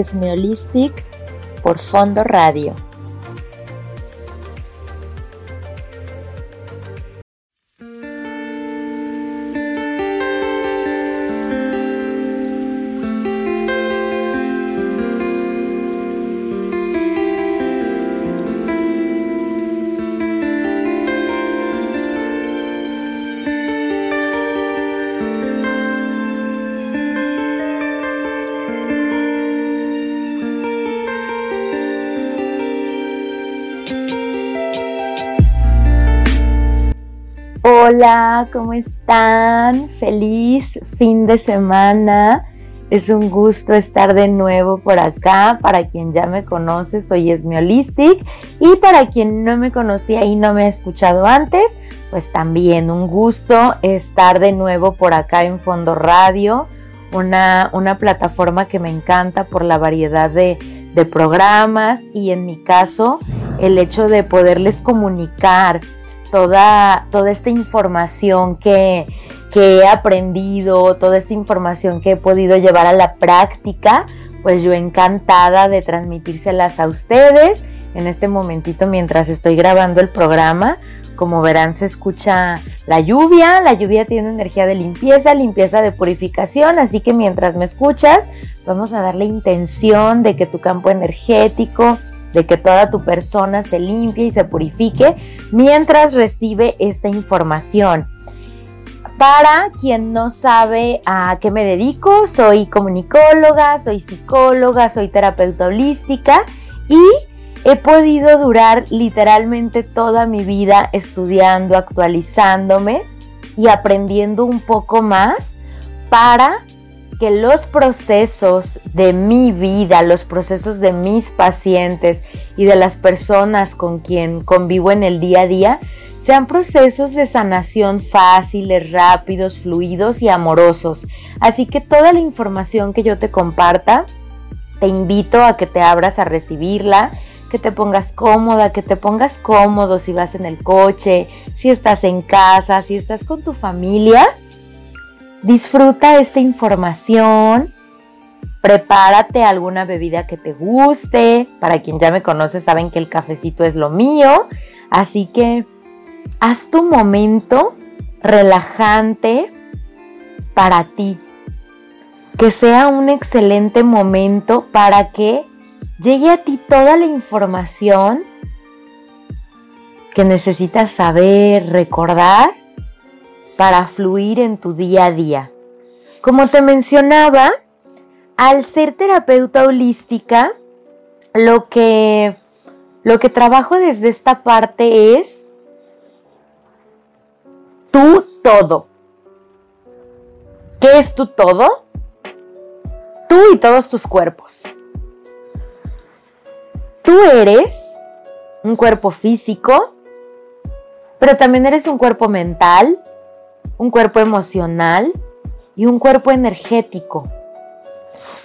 Esmeolistic por Fondo Radio. Hola, ¿cómo están? Feliz fin de semana. Es un gusto estar de nuevo por acá. Para quien ya me conoce, soy Esmeolistic. Y para quien no me conocía y no me ha escuchado antes, pues también un gusto estar de nuevo por acá en Fondo Radio. Una, una plataforma que me encanta por la variedad de programas y en mi caso el hecho de poderles comunicar toda, toda esta información que, he aprendido, toda esta información que he podido llevar a la práctica, pues yo encantada de transmitírselas a ustedes en este momentito mientras estoy grabando el programa. Como verán, se escucha la lluvia. La lluvia tiene energía de limpieza, limpieza de purificación. Así que mientras me escuchas, vamos a darle intención de que tu campo energético, de que toda tu persona se limpie y se purifique mientras recibe esta información. Para quien no sabe a qué me dedico, soy comunicóloga, soy psicóloga, soy terapeuta holística y he podido durar literalmente toda mi vida estudiando, actualizándome y aprendiendo un poco más para que los procesos de mi vida, los procesos de mis pacientes y de las personas con quien convivo en el día a día, sean procesos de sanación fáciles, rápidos, fluidos y amorosos. Así que toda la información que yo te comparta, te invito a que te abras a recibirla, que te pongas cómoda, que te pongas cómodo si vas en el coche, si estás en casa, si estás con tu familia Disfruta esta información. Prepárate alguna bebida que te guste. Para quien ya me conoce saben que el cafecito es lo mío. Así que haz tu momento relajante para ti. Que sea un excelente momento para que llegue a ti toda la información que necesitas saber, recordar para fluir en tu día a día. Como te mencionaba, al ser terapeuta holística, lo que, lo que trabajo desde esta parte es tú todo. ¿Qué es tu todo? Tú y todos tus cuerpos. Tú eres un cuerpo físico, pero también eres un cuerpo mental, un cuerpo emocional y un cuerpo energético.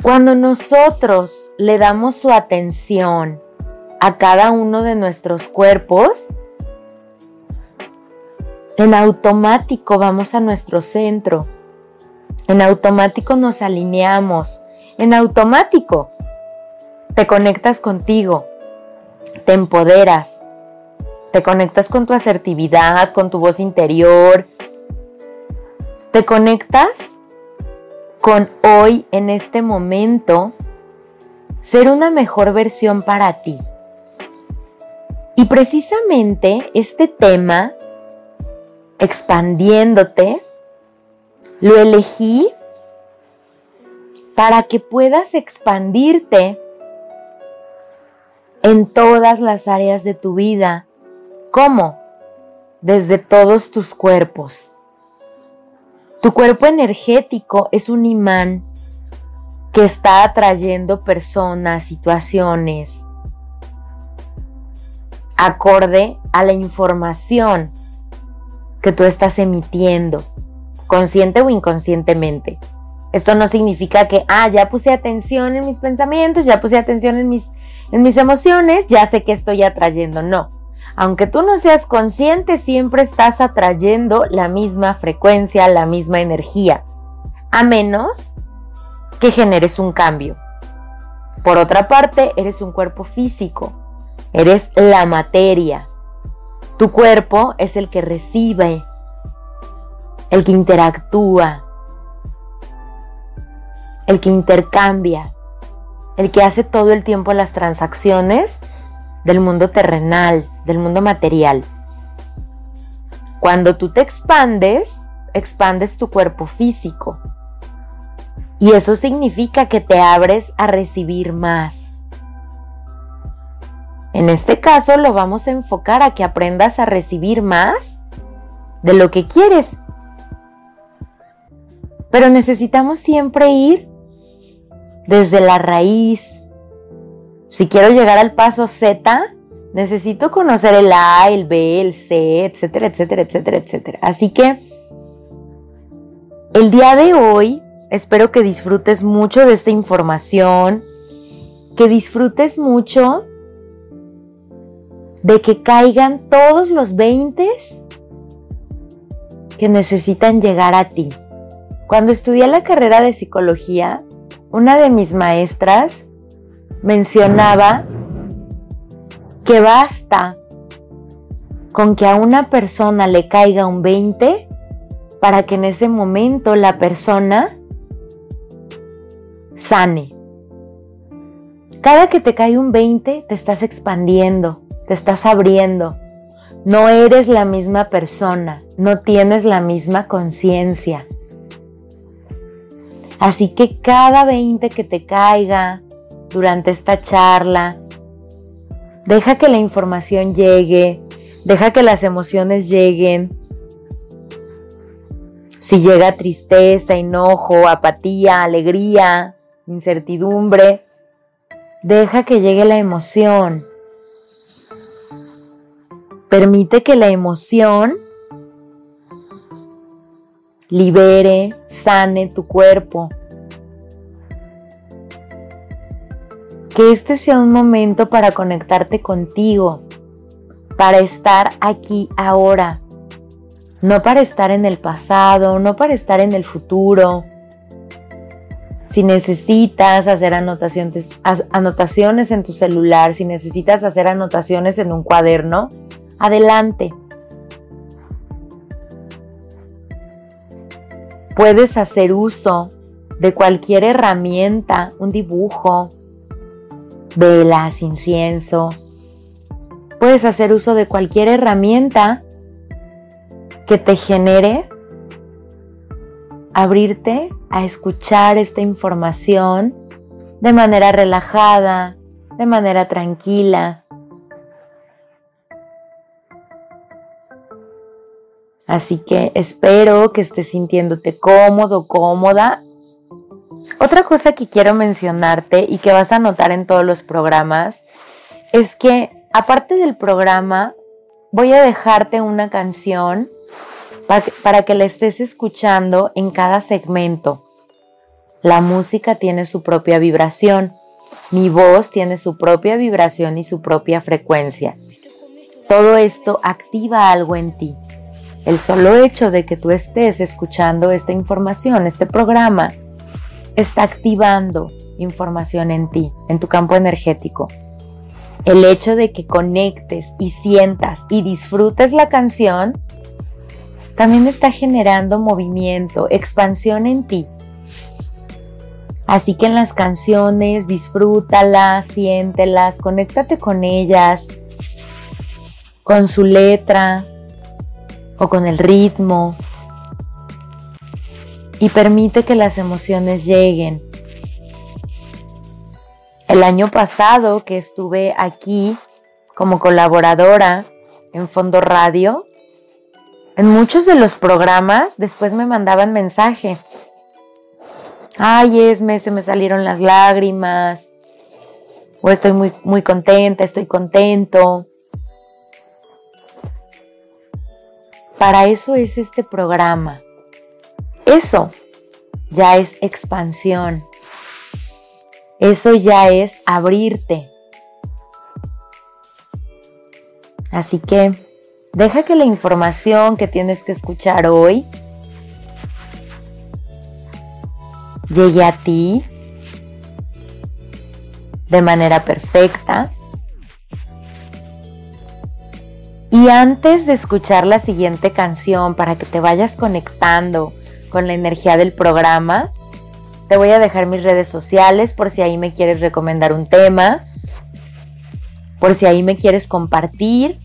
Cuando nosotros le damos su atención a cada uno de nuestros cuerpos, en automático vamos a nuestro centro. En automático nos alineamos. En automático te conectas contigo. Te empoderas. Te conectas con tu asertividad, con tu voz interior, te conectas con hoy, en este momento, ser una mejor versión para ti. Y precisamente este tema, expandiéndote, lo elegí para que puedas expandirte en todas las áreas de tu vida. ¿Cómo? Desde todos tus cuerpos. Tu cuerpo energético es un imán que está atrayendo personas, situaciones, acorde a la información que tú estás emitiendo, consciente o inconscientemente. Esto no significa que, ah, ya puse atención en mis pensamientos, ya puse atención en mis, En mis emociones ya sé que estoy atrayendo, no. Aunque tú no seas consciente, siempre estás atrayendo la misma frecuencia, la misma energía, a menos que generes un cambio. Por otra parte, eres un cuerpo físico, eres la materia. Tu cuerpo es el que recibe, el que interactúa, el que intercambia, el que hace todo el tiempo las transacciones del mundo terrenal, del mundo material. Cuando tú te expandes, expandes tu cuerpo físico. Y eso significa que te abres a recibir más. En este caso lo vamos a enfocar a que aprendas a recibir más de lo que quieres. Pero necesitamos siempre ir desde la raíz. Si quiero llegar al paso Z, necesito conocer el A, el B, el C, etcétera, etcétera, etcétera, etcétera. Así que el día de hoy espero que disfrutes mucho de esta información, que disfrutes mucho de que caigan todos los 20 que necesitan llegar a ti. Cuando estudié la carrera de psicología, una de mis maestras mencionaba que basta con que a una persona le caiga un 20 para que en ese momento la persona sane. Cada que te cae un 20 te estás expandiendo, te estás abriendo. No eres la misma persona, no tienes la misma conciencia. Así que cada 20 que te caiga durante esta charla, deja que la información llegue, deja que las emociones lleguen. Si llega tristeza, enojo, apatía, alegría, incertidumbre, deja que llegue la emoción. Permite que la emoción libere, sane tu cuerpo. Que este sea un momento para conectarte contigo, para estar aquí ahora, no para estar en el pasado, no para estar en el futuro. Si necesitas hacer anotaciones, anotaciones en tu celular, si necesitas hacer anotaciones en un cuaderno, adelante. Puedes hacer uso de cualquier herramienta, un dibujo, velas, incienso. Puedes hacer uso de cualquier herramienta que te genere abrirte a escuchar esta información de manera relajada, de manera tranquila, Así que espero que estés sintiéndote cómodo, cómoda. Otra cosa que quiero mencionarte y que vas a notar en todos los programas es que aparte del programa voy a dejarte una canción para que la estés escuchando en cada segmento. La música tiene su propia vibración, mi voz tiene su propia vibración y su propia frecuencia. Todo esto activa algo en ti. El solo hecho de que tú estés escuchando esta información, este programa, está activando información en ti, en tu campo energético. El hecho de que conectes y sientas y disfrutes la canción, también está generando movimiento, expansión en ti. Así que en las canciones, disfrútalas, siéntelas, conéctate con ellas, con su letra, o con el ritmo y permite que las emociones lleguen. El año pasado que estuve aquí como colaboradora en Fondo Radio, en muchos de los programas después me mandaban mensaje. Ay, Esme, se me salieron las lágrimas. O estoy muy, muy contenta, estoy contento. Para eso es este programa. Eso ya es expansión. Eso ya es abrirte. Así que deja que la información que tienes que escuchar hoy llegue a ti de manera perfecta. Y antes de escuchar la siguiente canción para que te vayas conectando con la energía del programa, te voy a dejar mis redes sociales por si ahí me quieres recomendar un tema, por si ahí me quieres compartir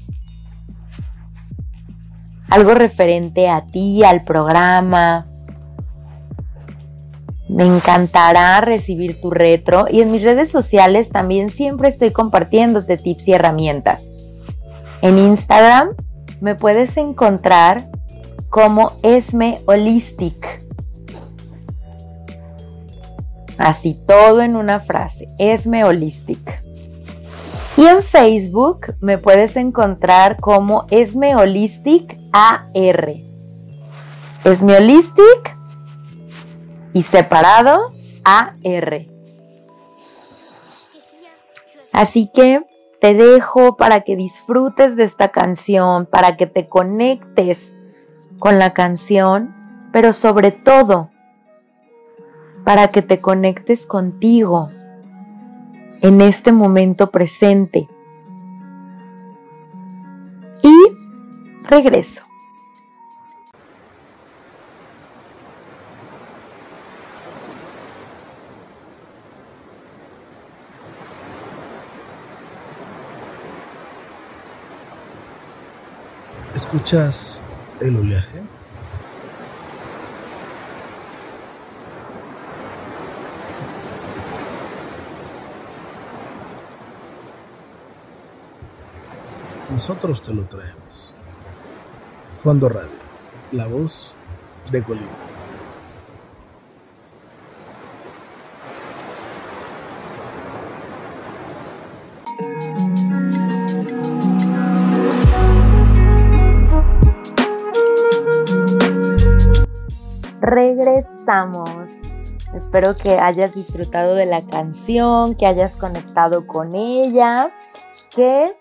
algo referente a ti, al programa. Me encantará recibir tu retro y en mis redes sociales también siempre estoy compartiéndote tips y herramientas. En Instagram me puedes encontrar como Esme Holistic. Así todo en una frase, Esme Holistic. Y en Facebook me puedes encontrar como Esme Holistic AR. Esme Holistic y separado AR. Así que te dejo para que disfrutes de esta canción, para que te conectes con la canción, pero sobre todo para que te conectes contigo en este momento presente. Y regreso. ¿Escuchas el oleaje? Nosotros te lo traemos. Fondo Radio, la voz de Colima. Espero que hayas disfrutado de la canción, que hayas conectado con ella, que,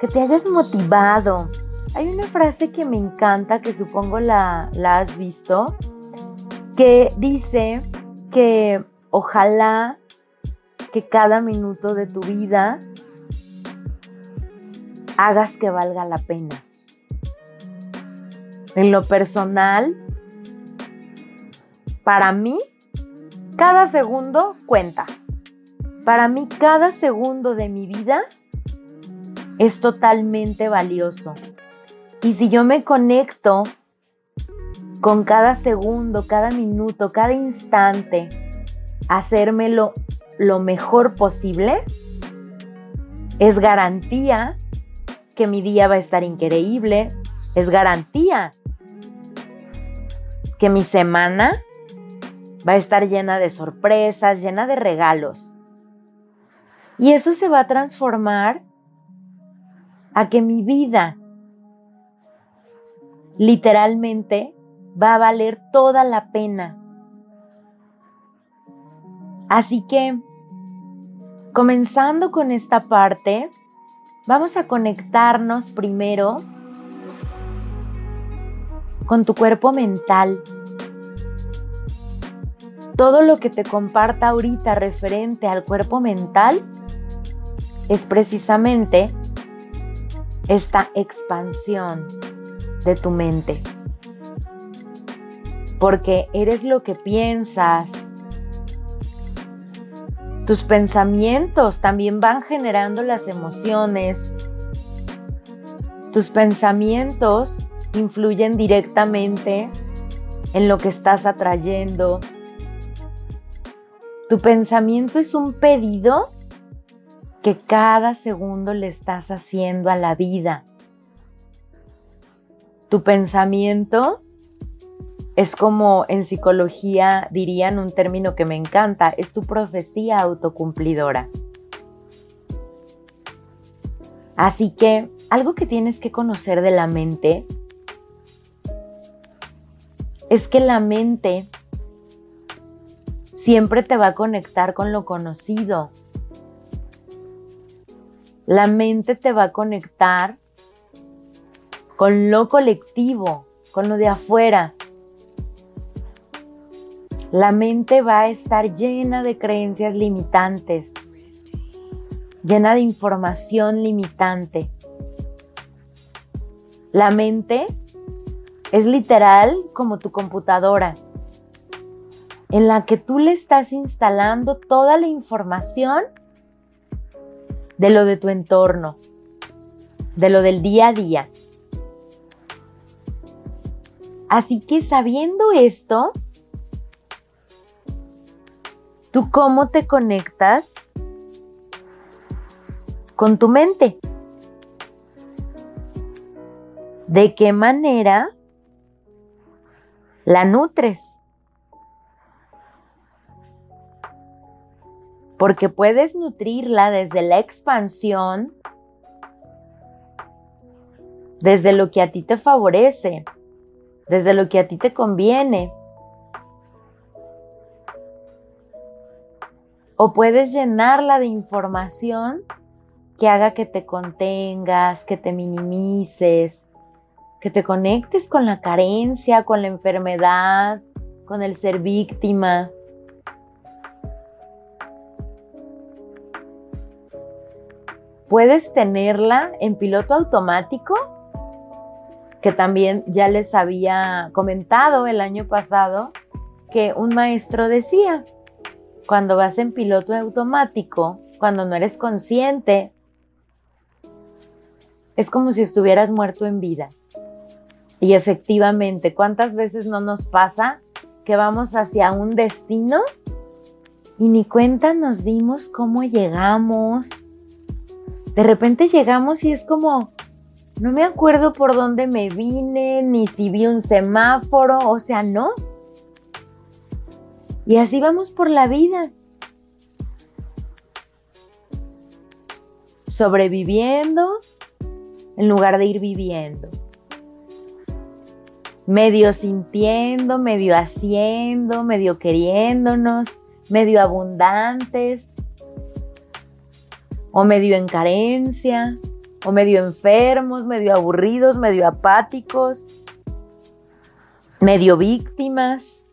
que te hayas motivado. Hay una frase que me encanta, que supongo la, la has visto, que dice que ojalá que cada minuto de tu vida hagas que valga la pena. En lo personal, para mí, cada segundo cuenta. Para mí, cada segundo de mi vida es totalmente valioso. Y si yo me conecto con cada segundo, cada minuto, cada instante, hacérmelo lo mejor posible, es garantía que mi día va a estar increíble, es garantía que mi semana va a estar llena de sorpresas, llena de regalos. Y eso se va a transformar a que mi vida literalmente va a valer toda la pena. Así que, comenzando con esta parte, vamos a conectarnos primero con tu cuerpo mental todo lo que te comparta ahorita referente al cuerpo mental es precisamente esta expansión de tu mente. Porque eres lo que piensas. Tus pensamientos también van generando las emociones. Tus pensamientos influyen directamente en lo que estás atrayendo, tu pensamiento es un pedido que cada segundo le estás haciendo a la vida. Tu pensamiento es como en psicología dirían un término que me encanta, es tu profecía autocumplidora. Así que algo que tienes que conocer de la mente es que la mente siempre te va a conectar con lo conocido. La mente te va a conectar con lo colectivo, con lo de afuera. La mente va a estar llena de creencias limitantes, llena de información limitante. La mente es literal como tu computadora, en la que tú le estás instalando toda la información de lo de tu entorno, de lo del día a día. Así que sabiendo esto, ¿tú cómo te conectas con tu mente? ¿De qué manera la nutres? Porque puedes nutrirla desde la expansión, desde lo que a ti te favorece, desde lo que a ti te conviene. O puedes llenarla de información que haga que te contengas, que te minimices, que te conectes con la carencia, con la enfermedad, con el ser víctima. Puedes tenerla en piloto automático que también ya les había comentado el año pasado que un maestro decía, cuando vas en piloto automático, cuando no eres consciente, es como si estuvieras muerto en vida. Y efectivamente, ¿cuántas veces no nos pasa que vamos hacia un destino y ni cuenta nos dimos cómo llegamos? De repente llegamos y es como, no me acuerdo por dónde me vine, ni si vi un semáforo, o sea, no. Y así vamos por la vida. Sobreviviendo en lugar de ir viviendo. Medio sintiendo, medio haciendo, medio queriéndonos, medio abundantes o medio en carencia o medio enfermos, medio aburridos, medio apáticos, medio víctimas.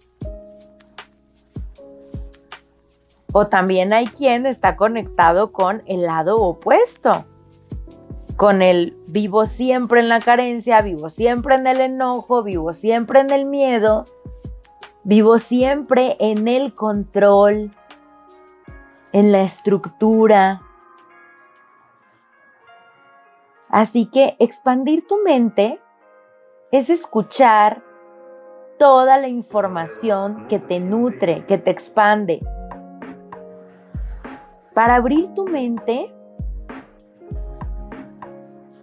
O también hay quien está conectado con el lado opuesto, con el vivo siempre en la carencia, vivo siempre en el enojo, vivo siempre en el miedo, vivo siempre en el control, en la estructura, Así que expandir tu mente es escuchar toda la información que te nutre, que te expande. Para abrir tu mente,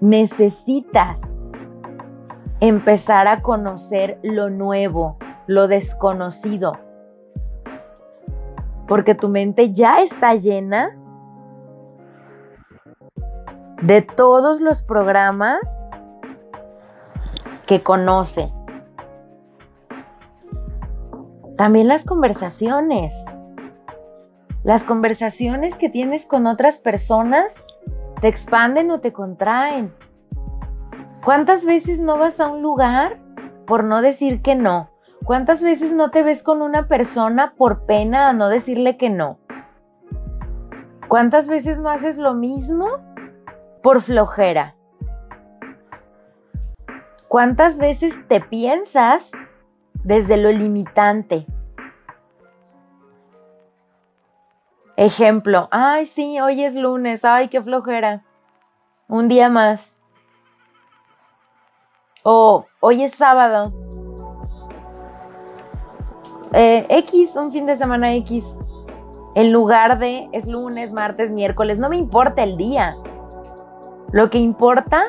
necesitas empezar a conocer lo nuevo, lo desconocido. Porque tu mente ya está llena de todos los programas que conoce. También las conversaciones. Las conversaciones que tienes con otras personas te expanden o te contraen. ¿Cuántas veces no vas a un lugar por no decir que no? ¿Cuántas veces no te ves con una persona por pena a no decirle que no? ¿Cuántas veces no haces lo mismo por flojera. ¿Cuántas veces te piensas desde lo limitante? Ejemplo, ay sí, hoy es lunes, ay qué flojera, un día más. O hoy es sábado. Eh, X, un fin de semana X. En lugar de es lunes, martes, miércoles, no me importa el día. Lo que importa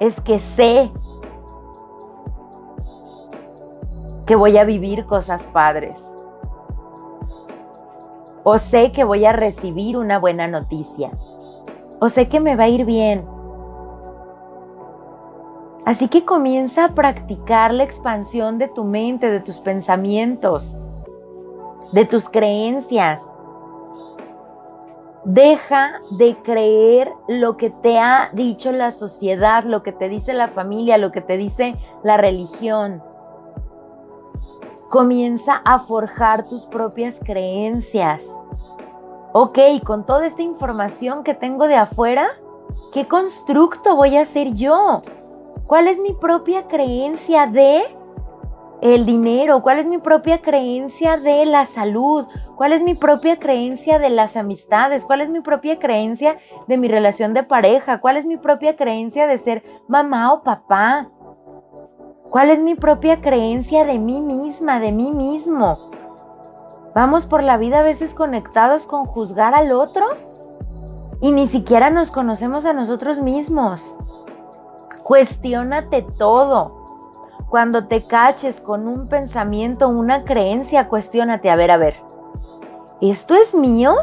es que sé que voy a vivir cosas padres. O sé que voy a recibir una buena noticia. O sé que me va a ir bien. Así que comienza a practicar la expansión de tu mente, de tus pensamientos, de tus creencias. Deja de creer lo que te ha dicho la sociedad, lo que te dice la familia, lo que te dice la religión. Comienza a forjar tus propias creencias. Ok, con toda esta información que tengo de afuera, ¿qué constructo voy a hacer yo? ¿Cuál es mi propia creencia de el dinero? ¿Cuál es mi propia creencia de la salud? ¿Cuál es mi propia creencia de las amistades? ¿Cuál es mi propia creencia de mi relación de pareja? ¿Cuál es mi propia creencia de ser mamá o papá? ¿Cuál es mi propia creencia de mí misma, de mí mismo? Vamos por la vida a veces conectados con juzgar al otro y ni siquiera nos conocemos a nosotros mismos. Cuestiónate todo. Cuando te caches con un pensamiento, una creencia, cuestiónate, a ver, a ver, ¿esto es mío?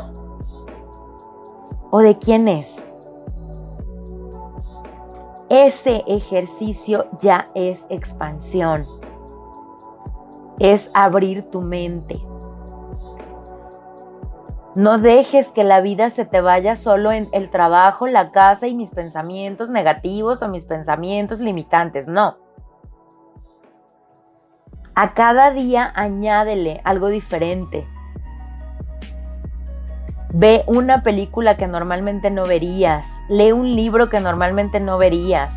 ¿O de quién es? Ese ejercicio ya es expansión. Es abrir tu mente. No dejes que la vida se te vaya solo en el trabajo, la casa y mis pensamientos negativos o mis pensamientos limitantes. No. A cada día añádele algo diferente. Ve una película que normalmente no verías. Lee un libro que normalmente no verías.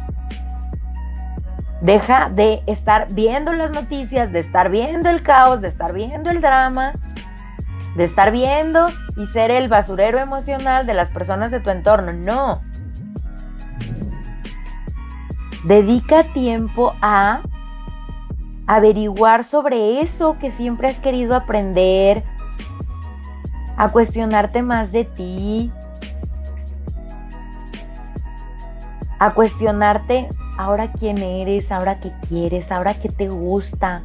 Deja de estar viendo las noticias, de estar viendo el caos, de estar viendo el drama, de estar viendo y ser el basurero emocional de las personas de tu entorno. No. Dedica tiempo a averiguar sobre eso que siempre has querido aprender, a cuestionarte más de ti, a cuestionarte ahora quién eres, ahora qué quieres, ahora qué te gusta,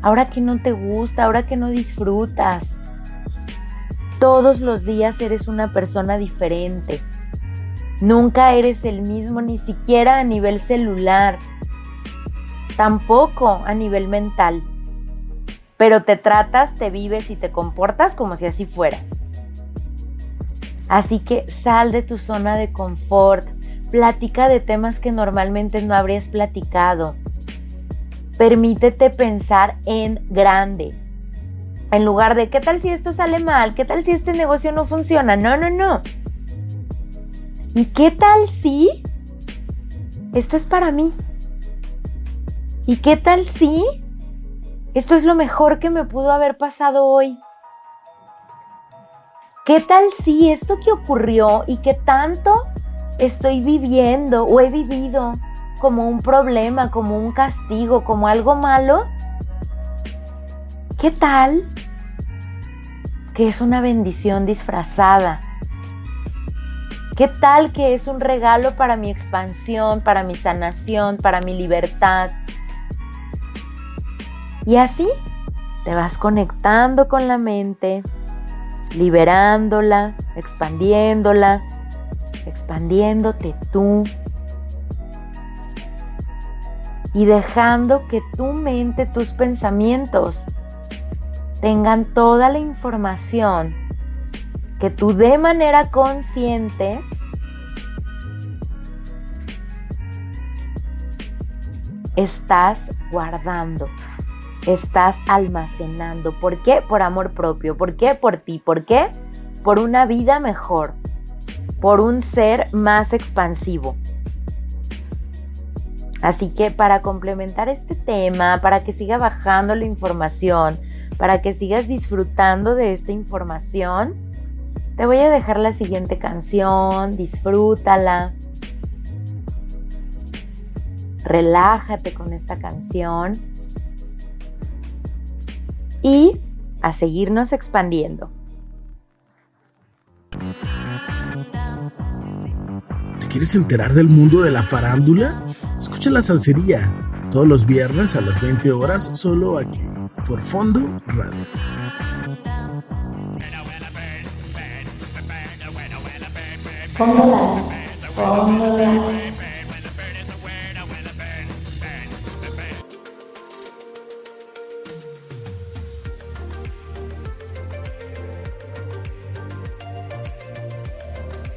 ahora qué no te gusta, ahora qué no disfrutas. Todos los días eres una persona diferente. Nunca eres el mismo, ni siquiera a nivel celular, tampoco a nivel mental pero te tratas, te vives y te comportas como si así fuera. Así que sal de tu zona de confort, platica de temas que normalmente no habrías platicado. Permítete pensar en grande. En lugar de, ¿qué tal si esto sale mal? ¿Qué tal si este negocio no funciona? No, no, no. ¿Y qué tal si esto es para mí? ¿Y qué tal si esto es lo mejor que me pudo haber pasado hoy. ¿Qué tal si esto que ocurrió y que tanto estoy viviendo o he vivido como un problema, como un castigo, como algo malo? ¿Qué tal que es una bendición disfrazada? ¿Qué tal que es un regalo para mi expansión, para mi sanación, para mi libertad? Y así te vas conectando con la mente, liberándola, expandiéndola, expandiéndote tú. Y dejando que tu mente, tus pensamientos tengan toda la información que tú de manera consciente estás guardando estás almacenando. ¿Por qué? Por amor propio. ¿Por qué? Por ti. ¿Por qué? Por una vida mejor. Por un ser más expansivo. Así que para complementar este tema, para que siga bajando la información, para que sigas disfrutando de esta información, te voy a dejar la siguiente canción, disfrútala. Relájate con esta canción y a seguirnos expandiendo. ¿Te quieres enterar del mundo de la farándula? Escucha la salsería todos los viernes a las 20 horas solo aquí por Fondo Radio. Fondo Radio. Fondo Radio.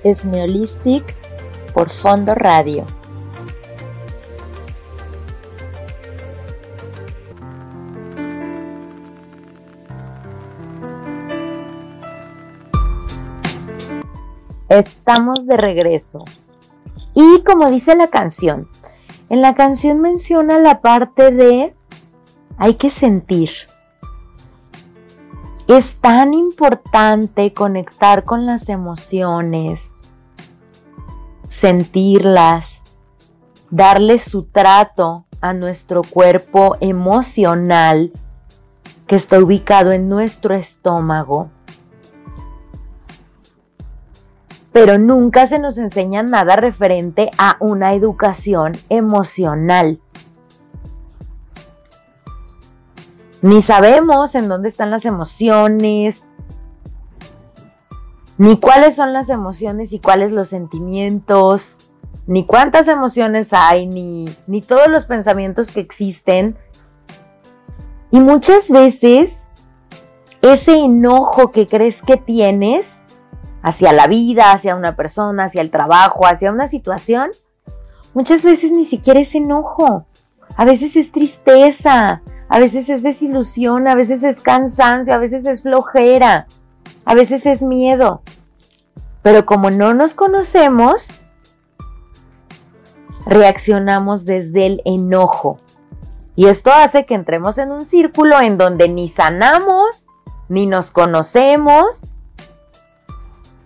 Esmeolistic por Fondo Radio. Estamos de regreso. Y como dice la canción, en la canción menciona la parte de hay que sentir. Es tan importante conectar con las emociones, sentirlas, darle su trato a nuestro cuerpo emocional que está ubicado en nuestro estómago pero nunca se nos enseña nada referente a una educación emocional. Ni sabemos en dónde están las emociones, ni cuáles son las emociones y cuáles los sentimientos, ni cuántas emociones hay, ni, ni todos los pensamientos que existen. Y muchas veces ese enojo que crees que tienes hacia la vida, hacia una persona, hacia el trabajo, hacia una situación, muchas veces ni siquiera es enojo. A veces es tristeza, a veces es desilusión, a veces es cansancio, a veces es flojera, a veces es miedo. Pero como no nos conocemos, reaccionamos desde el enojo. Y esto hace que entremos en un círculo en donde ni sanamos, ni nos conocemos,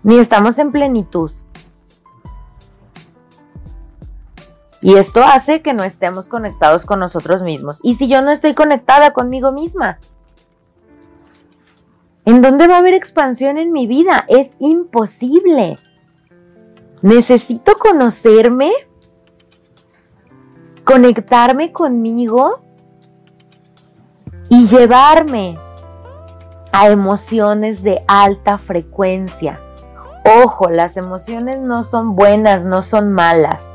ni estamos en plenitud. Y esto hace que no estemos conectados con nosotros mismos. Y si yo no estoy conectada conmigo misma, ¿en dónde va a haber expansión en mi vida? Es imposible. Necesito conocerme, conectarme conmigo y llevarme a emociones de alta frecuencia. Ojo, las emociones no son buenas, no son malas.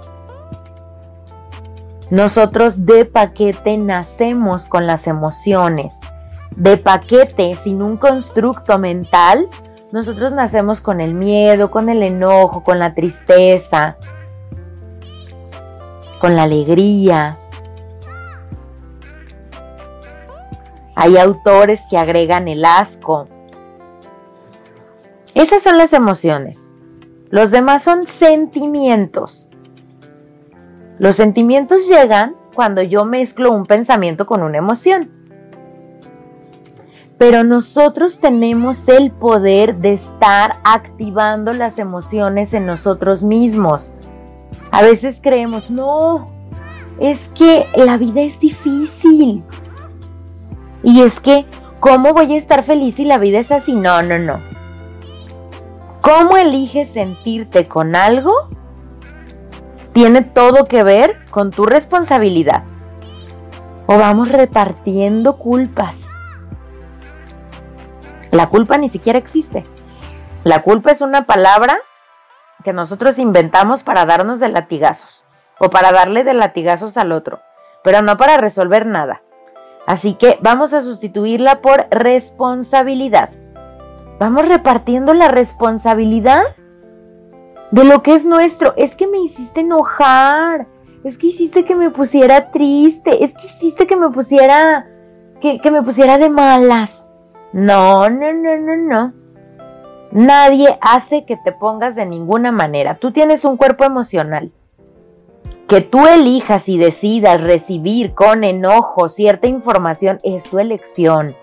Nosotros de paquete nacemos con las emociones. De paquete, sin un constructo mental, nosotros nacemos con el miedo, con el enojo, con la tristeza, con la alegría. Hay autores que agregan el asco, esas son las emociones. Los demás son sentimientos. Los sentimientos llegan cuando yo mezclo un pensamiento con una emoción. Pero nosotros tenemos el poder de estar activando las emociones en nosotros mismos. A veces creemos, no, es que la vida es difícil. Y es que, ¿cómo voy a estar feliz si la vida es así? No, no, no. ¿Cómo eliges sentirte con algo? Tiene todo que ver con tu responsabilidad. O vamos repartiendo culpas. La culpa ni siquiera existe. La culpa es una palabra que nosotros inventamos para darnos de latigazos o para darle de latigazos al otro, pero no para resolver nada. Así que vamos a sustituirla por responsabilidad. Vamos repartiendo la responsabilidad de lo que es nuestro. Es que me hiciste enojar. Es que hiciste que me pusiera triste. Es que hiciste que me pusiera. que, que me pusiera de malas. No, no, no, no, no. Nadie hace que te pongas de ninguna manera. Tú tienes un cuerpo emocional. Que tú elijas y decidas recibir con enojo cierta información es tu elección.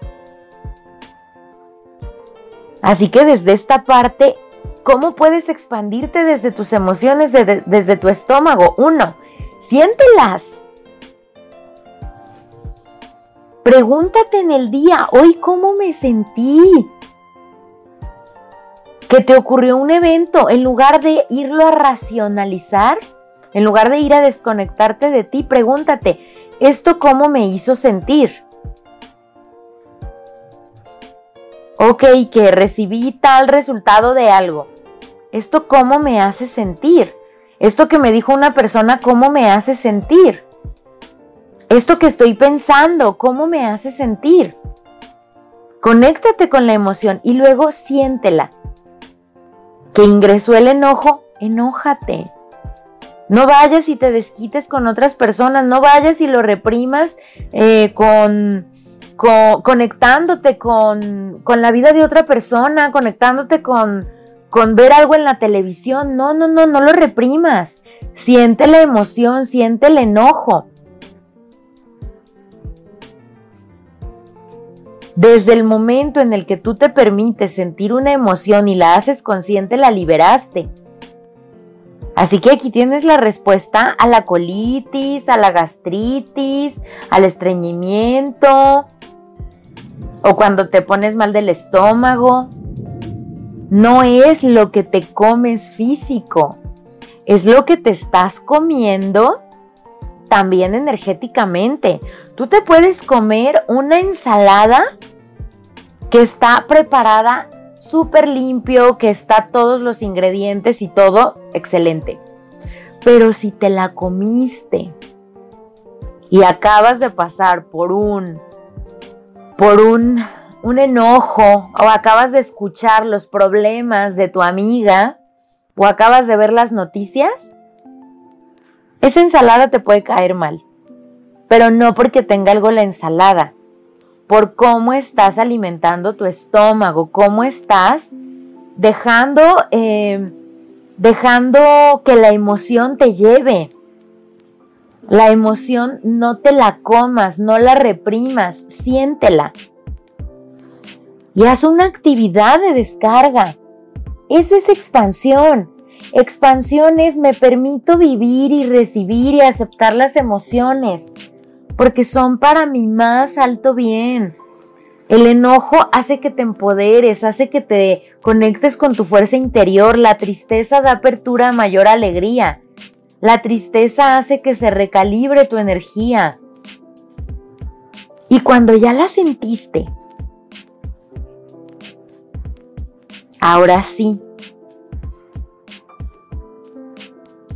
Así que desde esta parte, ¿cómo puedes expandirte desde tus emociones, desde tu estómago? Uno, siéntelas. Pregúntate en el día, hoy cómo me sentí. Que te ocurrió un evento, en lugar de irlo a racionalizar, en lugar de ir a desconectarte de ti, pregúntate, ¿esto cómo me hizo sentir? ok, que recibí tal resultado de algo. ¿Esto cómo me hace sentir? Esto que me dijo una persona, ¿cómo me hace sentir? Esto que estoy pensando, ¿cómo me hace sentir? Conéctate con la emoción y luego siéntela. que ingresó el enojo, enójate. No vayas y te desquites con otras personas, no vayas y lo reprimas eh, con, conectándote con, con, la vida de otra persona, conectándote con, con ver algo en la televisión. No, no, no, no lo reprimas. Siente la emoción, siente el enojo. Desde el momento en el que tú te permites sentir una emoción y la haces consciente, la liberaste. Así que aquí tienes la respuesta a la colitis, a la gastritis, al estreñimiento o cuando te pones mal del estómago. No es lo que te comes físico, es lo que te estás comiendo también energéticamente. Tú te puedes comer una ensalada que está preparada súper limpio, que está todos los ingredientes y todo excelente. Pero si te la comiste y acabas de pasar por un por un un enojo o acabas de escuchar los problemas de tu amiga o acabas de ver las noticias, esa ensalada te puede caer mal. Pero no porque tenga algo la ensalada, por cómo estás alimentando tu estómago, cómo estás dejando, eh, dejando que la emoción te lleve. La emoción no te la comas, no la reprimas, siéntela. Y haz una actividad de descarga. Eso es expansión. Expansión es me permito vivir y recibir y aceptar las emociones porque son para mi más alto bien. El enojo hace que te empoderes, hace que te conectes con tu fuerza interior. La tristeza da apertura a mayor alegría. La tristeza hace que se recalibre tu energía. Y cuando ya la sentiste, ahora sí,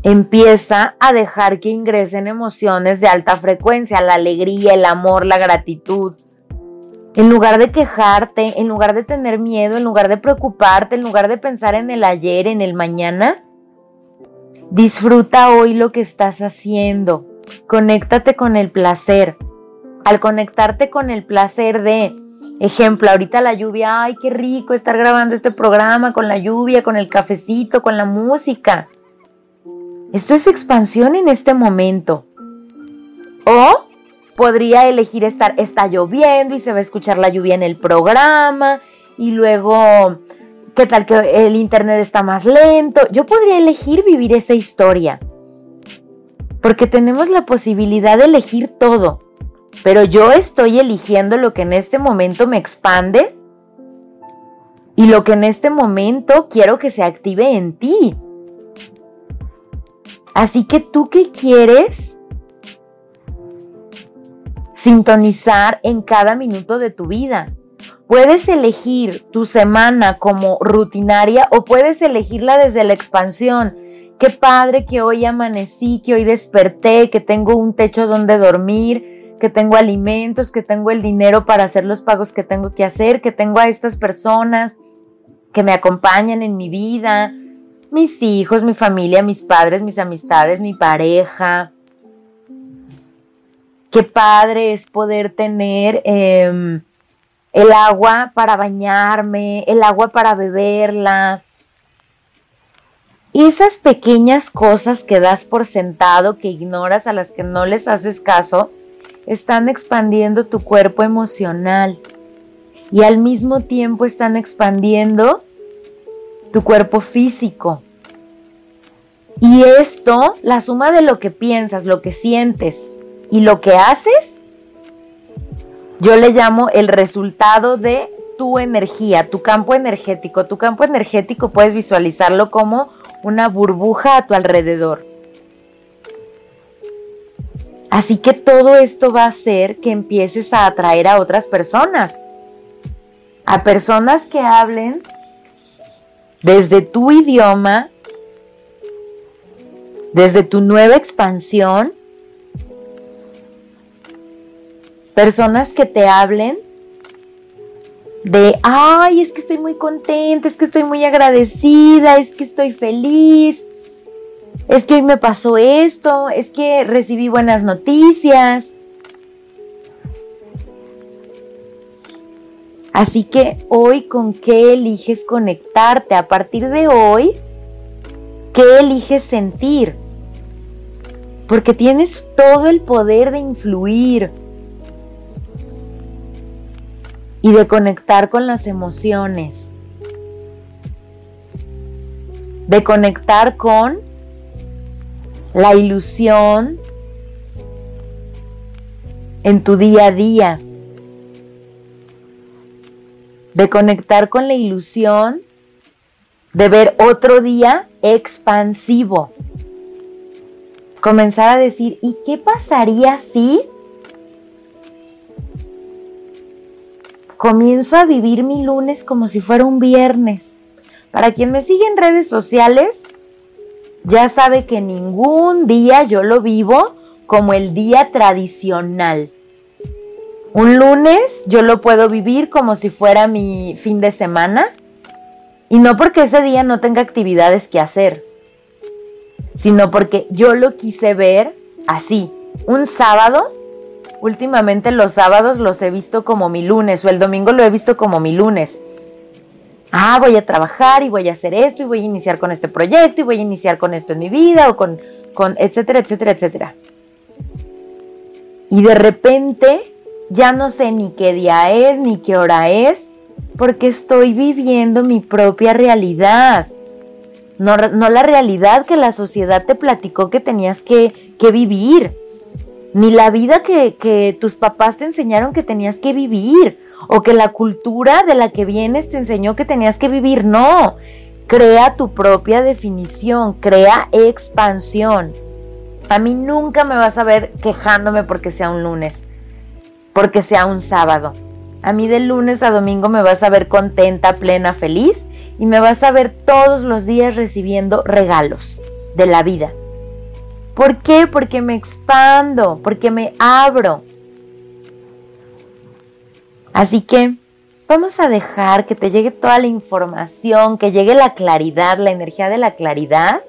empieza a dejar que ingresen emociones de alta frecuencia, la alegría, el amor, la gratitud. En lugar de quejarte, en lugar de tener miedo, en lugar de preocuparte, en lugar de pensar en el ayer, en el mañana, disfruta hoy lo que estás haciendo. Conéctate con el placer. Al conectarte con el placer de, ejemplo, ahorita la lluvia, ay, qué rico estar grabando este programa con la lluvia, con el cafecito, con la música esto es expansión en este momento. O podría elegir estar, está lloviendo y se va a escuchar la lluvia en el programa y luego, ¿qué tal que el internet está más lento? Yo podría elegir vivir esa historia. Porque tenemos la posibilidad de elegir todo. Pero yo estoy eligiendo lo que en este momento me expande y lo que en este momento quiero que se active en ti. Así que tú qué quieres sintonizar en cada minuto de tu vida. Puedes elegir tu semana como rutinaria o puedes elegirla desde la expansión. Qué padre que hoy amanecí, que hoy desperté, que tengo un techo donde dormir, que tengo alimentos, que tengo el dinero para hacer los pagos que tengo que hacer, que tengo a estas personas que me acompañan en mi vida, mis hijos, mi familia, mis padres, mis amistades, mi pareja. Qué padre es poder tener em, el agua para bañarme, el agua para beberla. Esas pequeñas cosas que das por sentado, que ignoras, a las que no les haces caso, están expandiendo tu cuerpo emocional y al mismo tiempo están expandiendo tu cuerpo físico. Y esto, la suma de lo que piensas, lo que sientes y lo que haces, yo le llamo el resultado de tu energía, tu campo energético. Tu campo energético puedes visualizarlo como una burbuja a tu alrededor. Así que todo esto va a hacer que empieces a atraer a otras personas. A personas que hablen desde tu idioma, desde tu nueva expansión, personas que te hablen de, ay, es que estoy muy contenta, es que estoy muy agradecida, es que estoy feliz, es que hoy me pasó esto, es que recibí buenas noticias. Así que hoy con qué eliges conectarte, a partir de hoy, ¿qué eliges sentir? Porque tienes todo el poder de influir y de conectar con las emociones, de conectar con la ilusión en tu día a día, de conectar con la ilusión de ver otro día expansivo. Comenzar a decir, ¿y qué pasaría si comienzo a vivir mi lunes como si fuera un viernes? Para quien me sigue en redes sociales, ya sabe que ningún día yo lo vivo como el día tradicional. Un lunes yo lo puedo vivir como si fuera mi fin de semana y no porque ese día no tenga actividades que hacer, sino porque yo lo quise ver así. Un sábado, últimamente los sábados los he visto como mi lunes o el domingo lo he visto como mi lunes ah, voy a trabajar y voy a hacer esto y voy a iniciar con este proyecto y voy a iniciar con esto en mi vida o con, con etcétera, etcétera, etcétera. Y de repente ya no sé ni qué día es ni qué hora es porque estoy viviendo mi propia realidad. No, la realidad que la sociedad te platicó que tenías que, que vivir, ni la vida que tus papás te enseñaron que tenías que vivir o que la cultura de la que vienes te enseñó que tenías que vivir. No, crea tu propia definición, crea expansión. A mí nunca me vas a ver quejándome porque sea un lunes, porque sea un sábado. A mí de lunes a domingo me vas a ver contenta, plena, feliz y me vas a ver todos los días recibiendo regalos de la vida. ¿Por qué? Porque me expando, porque me abro, Así que vamos a dejar que te llegue toda la información, que llegue la claridad, la energía de la claridad.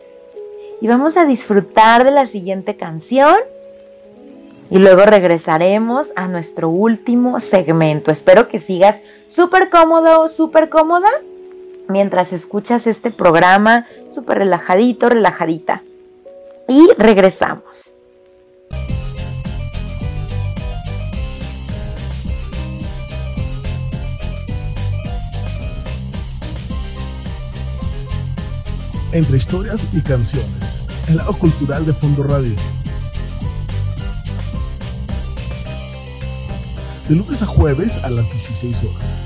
Y vamos a disfrutar de la siguiente canción. Y luego regresaremos a nuestro último segmento. Espero que sigas súper cómodo, súper cómoda mientras escuchas este programa, súper relajadito, relajadita. Y regresamos. entre historias y canciones. El lado cultural de Fondo Radio. De lunes a jueves a las 16 horas.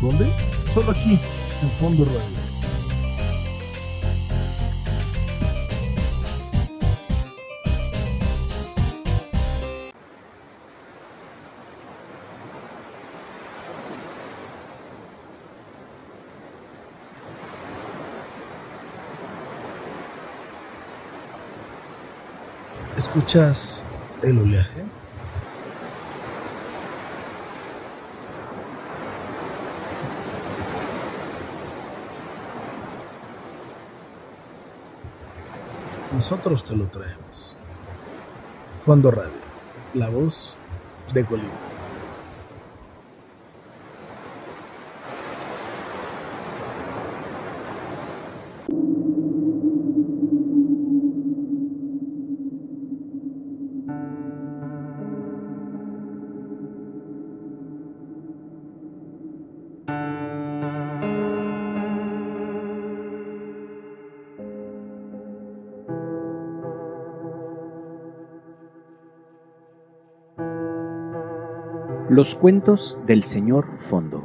¿Dónde? Solo aquí, en Fondo Radio. ¿Escuchas el oleaje? Nosotros te lo traemos. Fondo Radio, la voz de Colima. Los cuentos del señor Fondo.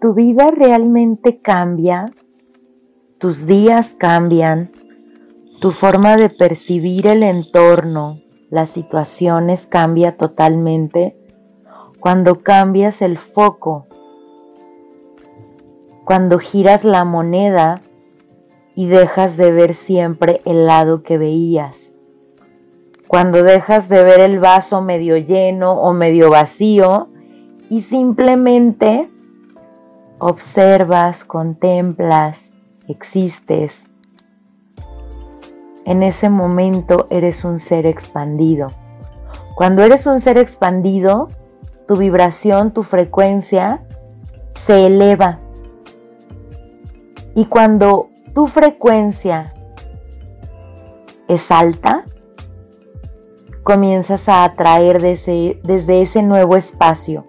Tu vida realmente cambia, tus días cambian, tu forma de percibir el entorno, las situaciones cambia totalmente. Cuando cambias el foco, cuando giras la moneda y dejas de ver siempre el lado que veías, cuando dejas de ver el vaso medio lleno o medio vacío y simplemente observas, contemplas, existes en ese momento eres un ser expandido. Cuando eres un ser expandido, tu vibración, tu frecuencia se eleva. Y cuando tu frecuencia es alta, comienzas a atraer desde, ese nuevo espacio.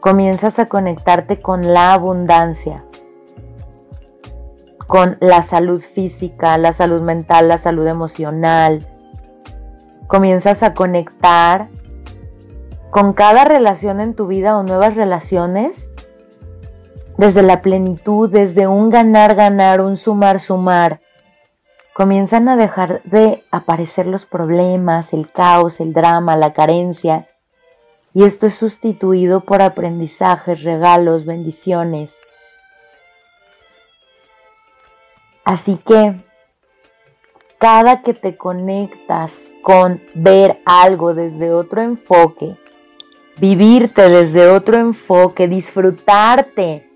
Comienzas a conectarte con la abundancia, con la salud física, la salud mental, la salud emocional. Comienzas a conectar con cada relación en tu vida o nuevas relaciones desde la plenitud, desde un ganar, ganar, un sumar, sumar. Comienzan a dejar de aparecer los problemas, el caos, el drama, la carencia. Y esto es sustituido por aprendizajes, regalos, bendiciones. Así que cada que te conectas con ver algo desde otro enfoque, vivirte desde otro enfoque, disfrutarte,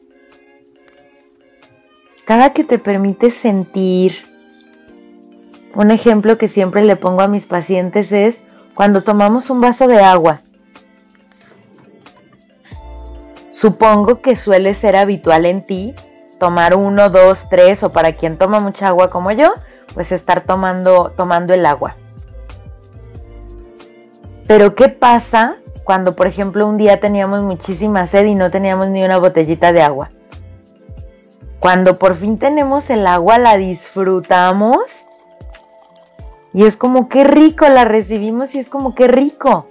cada que te permites sentir, un ejemplo que siempre le pongo a mis pacientes es cuando tomamos un vaso de agua. Supongo que suele ser habitual en ti tomar uno, dos, tres o para quien toma mucha agua como yo, pues estar tomando, tomando el agua. Pero ¿qué pasa cuando, por ejemplo, un día teníamos muchísima sed y no teníamos ni una botellita de agua? Cuando por fin tenemos el agua, la disfrutamos y es como qué rico, la recibimos y es como qué rico.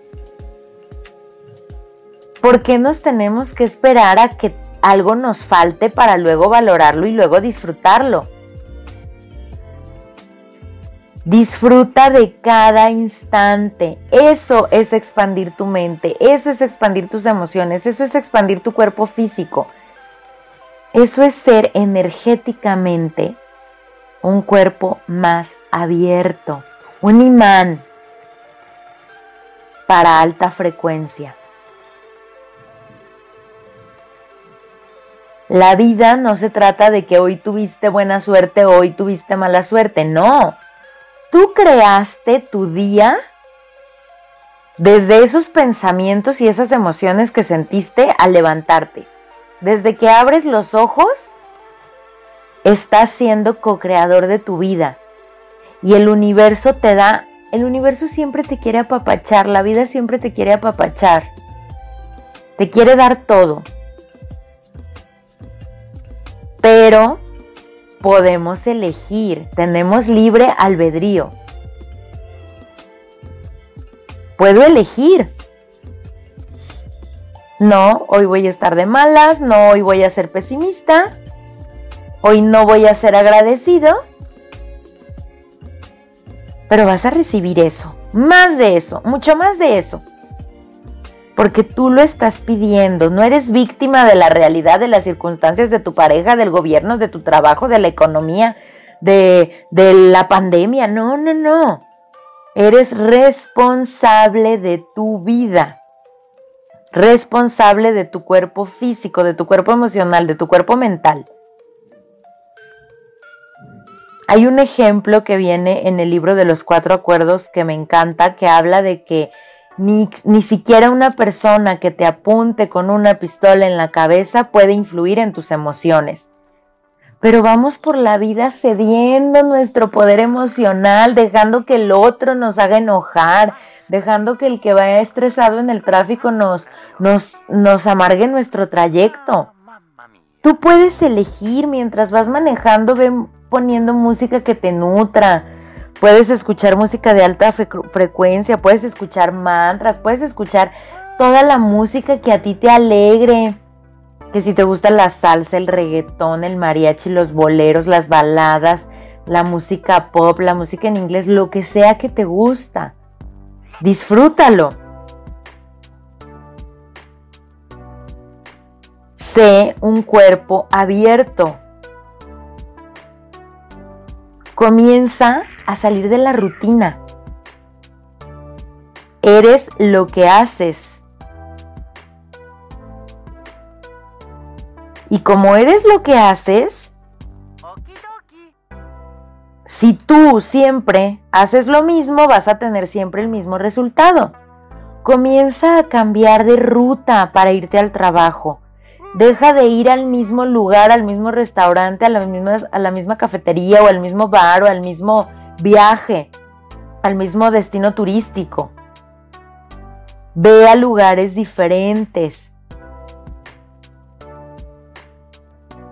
¿Por qué nos tenemos que esperar a que algo nos falte para luego valorarlo y luego disfrutarlo. Disfruta de cada instante. Eso es expandir tu mente, eso es expandir tus emociones, eso es expandir tu cuerpo físico. Eso es ser energéticamente un cuerpo más abierto, un imán para alta frecuencia. La vida no se trata de que hoy tuviste buena suerte o hoy tuviste mala suerte, no. Tú creaste tu día desde esos pensamientos y esas emociones que sentiste al levantarte. Desde que abres los ojos, estás siendo co-creador de tu vida. Y el universo te da, el universo siempre te quiere apapachar, la vida siempre te quiere apapachar. Te quiere dar todo pero podemos elegir, tenemos libre albedrío. Puedo elegir. No, hoy voy a estar de malas, no, hoy voy a ser pesimista, hoy no voy a ser agradecido, pero vas a recibir eso, más de eso, mucho más de eso porque tú lo estás pidiendo, no eres víctima de la realidad, de las circunstancias de tu pareja, del gobierno, de tu trabajo, de la economía, de, de la pandemia, no, no, no. Eres responsable de tu vida, responsable de tu cuerpo físico, de tu cuerpo emocional, de tu cuerpo mental. Hay un ejemplo que viene en el libro de los cuatro acuerdos que me encanta, que habla de que ni, siquiera una persona que te apunte con una pistola en la cabeza puede influir en tus emociones. Pero vamos por la vida cediendo nuestro poder emocional, dejando que el otro nos haga enojar, dejando que el que vaya estresado en el tráfico nos, nos, nos amargue nuestro trayecto. Tú puedes elegir mientras vas manejando, ven poniendo música que te nutra, Puedes escuchar música de alta frecuencia, puedes escuchar mantras, puedes escuchar toda la música que a ti te alegre. Que si te gusta la salsa, el reggaetón, el mariachi, los boleros, las baladas, la música pop, la música en inglés, lo que sea que te gusta. Disfrútalo. Sé un cuerpo abierto. Comienza a salir de la rutina. Eres lo que haces. Y como eres lo que haces, si tú siempre haces lo mismo, vas a tener siempre el mismo resultado. Comienza a cambiar de ruta para irte al trabajo. Deja de ir al mismo lugar, al mismo restaurante, a la misma, a la misma cafetería o al mismo bar o al mismo viaje, al mismo destino turístico. Ve a lugares diferentes.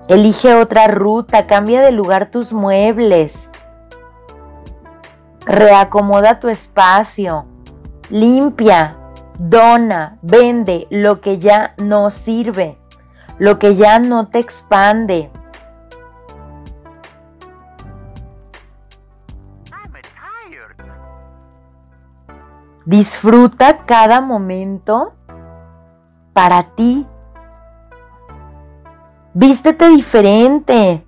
Elige otra ruta, cambia de lugar tus muebles. Reacomoda tu espacio. Limpia, dona, vende lo que ya no sirve lo que ya no te expande. Disfruta cada momento para ti. Vístete diferente.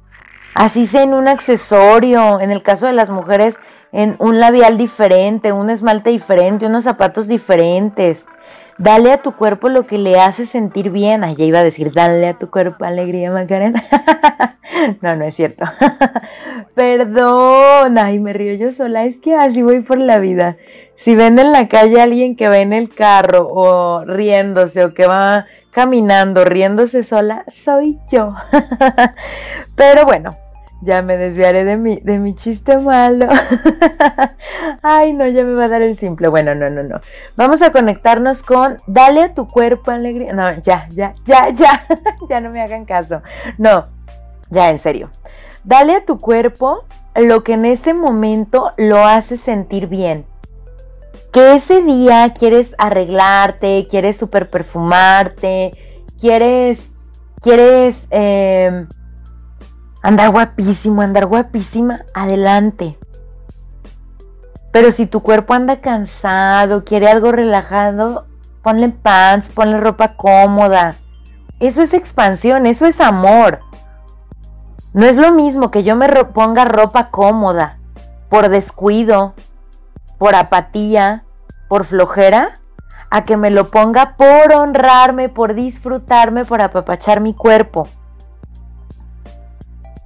Así sea en un accesorio, en el caso de las mujeres, en un labial diferente, un esmalte diferente, unos zapatos diferentes. Dale a tu cuerpo lo que le hace sentir bien. Ay, ya iba a decir, dale a tu cuerpo alegría, Macarena. no, no es cierto. Perdón, ay, me río yo sola. Es que así voy por la vida. Si ven en la calle a alguien que va en el carro o riéndose o que va caminando, riéndose sola, soy yo. Pero bueno, ya me desviaré de mi, de mi chiste malo. Ay, no, ya me va a dar el simple. Bueno, no, no, no. Vamos a conectarnos con Dale a tu cuerpo alegría. No, ya, ya, ya, ya. ya no me hagan caso. No, ya, en serio. Dale a tu cuerpo lo que en ese momento lo hace sentir bien. Que ese día quieres arreglarte, quieres super perfumarte, quieres, quieres... Eh, andar guapísimo, andar guapísima, adelante. Pero si tu cuerpo anda cansado, quiere algo relajado, ponle pants, ponle ropa cómoda. Eso es expansión, eso es amor. No es lo mismo que yo me ponga ropa cómoda por descuido, por apatía, por flojera, a que me lo ponga por honrarme, por disfrutarme, por apapachar mi cuerpo.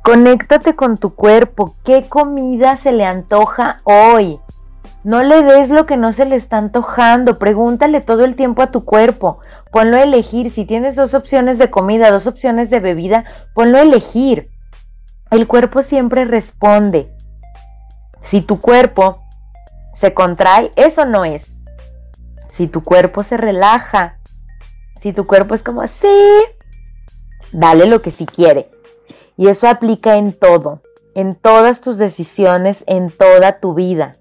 Conéctate con tu cuerpo. ¿Qué comida se le antoja hoy? No le des lo que no se le está antojando. Pregúntale todo el tiempo a tu cuerpo. Ponlo a elegir. Si tienes dos opciones de comida, dos opciones de bebida, ponlo a elegir. El cuerpo siempre responde. Si tu cuerpo se contrae, eso no es. Si tu cuerpo se relaja, si tu cuerpo es como, sí, dale lo que sí quiere. Y eso aplica en todo, en todas tus decisiones, en toda tu vida.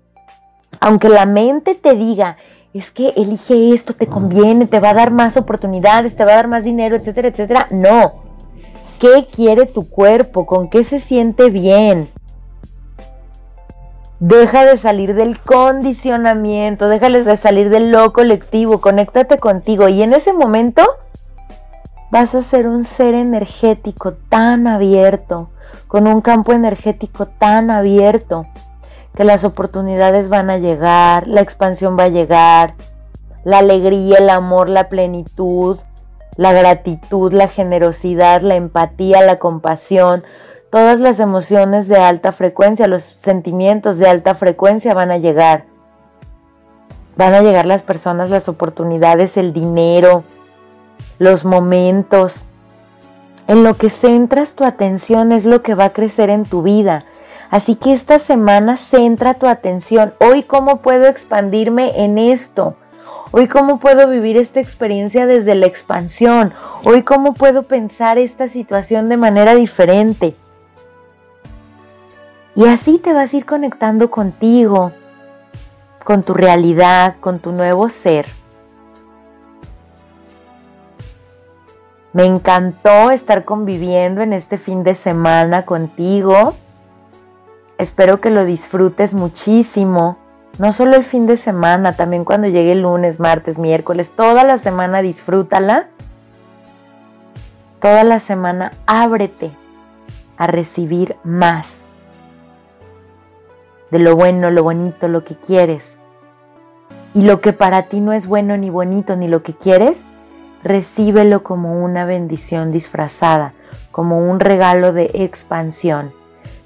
Aunque la mente te diga, es que elige esto, te conviene, te va a dar más oportunidades, te va a dar más dinero, etcétera, etcétera. No. ¿Qué quiere tu cuerpo? ¿Con qué se siente bien? Deja de salir del condicionamiento, déjales de salir del lo colectivo, conéctate contigo y en ese momento vas a ser un ser energético tan abierto, con un campo energético tan abierto, que las oportunidades van a llegar, la expansión va a llegar, la alegría, el amor, la plenitud, la gratitud, la generosidad, la empatía, la compasión, todas las emociones de alta frecuencia, los sentimientos de alta frecuencia van a llegar. Van a llegar las personas, las oportunidades, el dinero, los momentos. En lo que centras tu atención es lo que va a crecer en tu vida. Así que esta semana centra tu atención. Hoy cómo puedo expandirme en esto. Hoy cómo puedo vivir esta experiencia desde la expansión. Hoy cómo puedo pensar esta situación de manera diferente. Y así te vas a ir conectando contigo, con tu realidad, con tu nuevo ser. Me encantó estar conviviendo en este fin de semana contigo. Espero que lo disfrutes muchísimo. No solo el fin de semana, también cuando llegue el lunes, martes, miércoles, toda la semana disfrútala. Toda la semana ábrete a recibir más de lo bueno, lo bonito, lo que quieres. Y lo que para ti no es bueno ni bonito ni lo que quieres, recíbelo como una bendición disfrazada, como un regalo de expansión.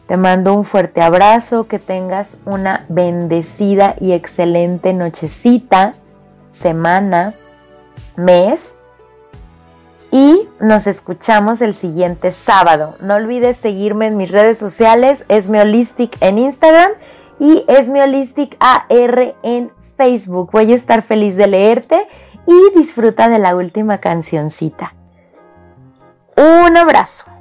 Te mando un fuerte abrazo, que tengas una bendecida y excelente nochecita, semana, mes. Y nos escuchamos el siguiente sábado. No olvides seguirme en mis redes sociales, Esmeolistic en Instagram y Esmeolistic AR en Facebook. Voy a estar feliz de leerte y disfruta de la última cancioncita. Un abrazo.